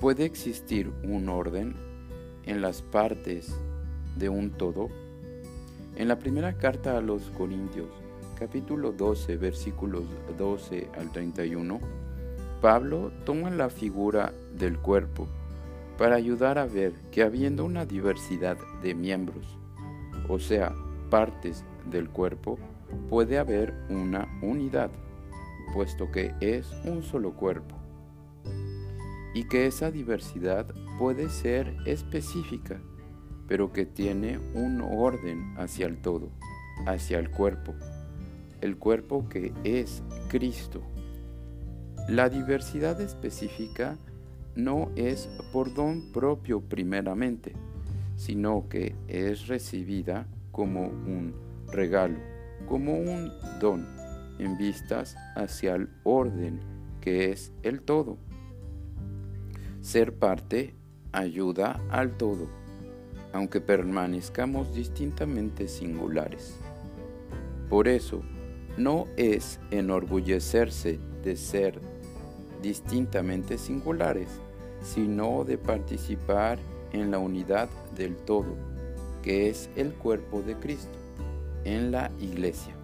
¿Puede existir un orden en las partes de un todo? En la primera carta a los Corintios, capítulo 12, versículos 12 al 31, Pablo toma la figura del cuerpo para ayudar a ver que habiendo una diversidad de miembros, o sea, partes del cuerpo, puede haber una unidad, puesto que es un solo cuerpo, y que esa diversidad puede ser específica, pero que tiene un orden hacia el todo, hacia el cuerpo, el cuerpo que es Cristo. La diversidad específica no es por don propio primeramente, sino que es recibida como un regalo, como un don, en vistas hacia el orden que es el todo. Ser parte ayuda al todo, aunque permanezcamos distintamente singulares. Por eso, no es enorgullecerse de ser distintamente singulares, sino de participar en la unidad del todo, que es el cuerpo de Cristo, en la iglesia.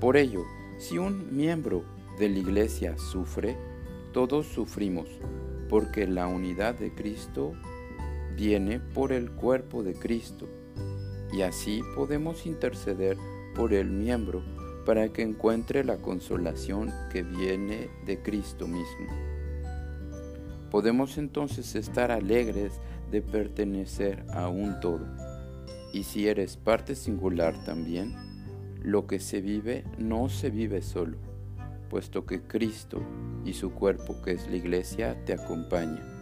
Por ello, si un miembro de la iglesia sufre, todos sufrimos, porque la unidad de Cristo viene por el cuerpo de Cristo, y así podemos interceder por el miembro para que encuentre la consolación que viene de Cristo mismo. Podemos entonces estar alegres de pertenecer a un todo. Y si eres parte singular también, lo que se vive no se vive solo, puesto que Cristo y su cuerpo, que es la iglesia, te acompaña.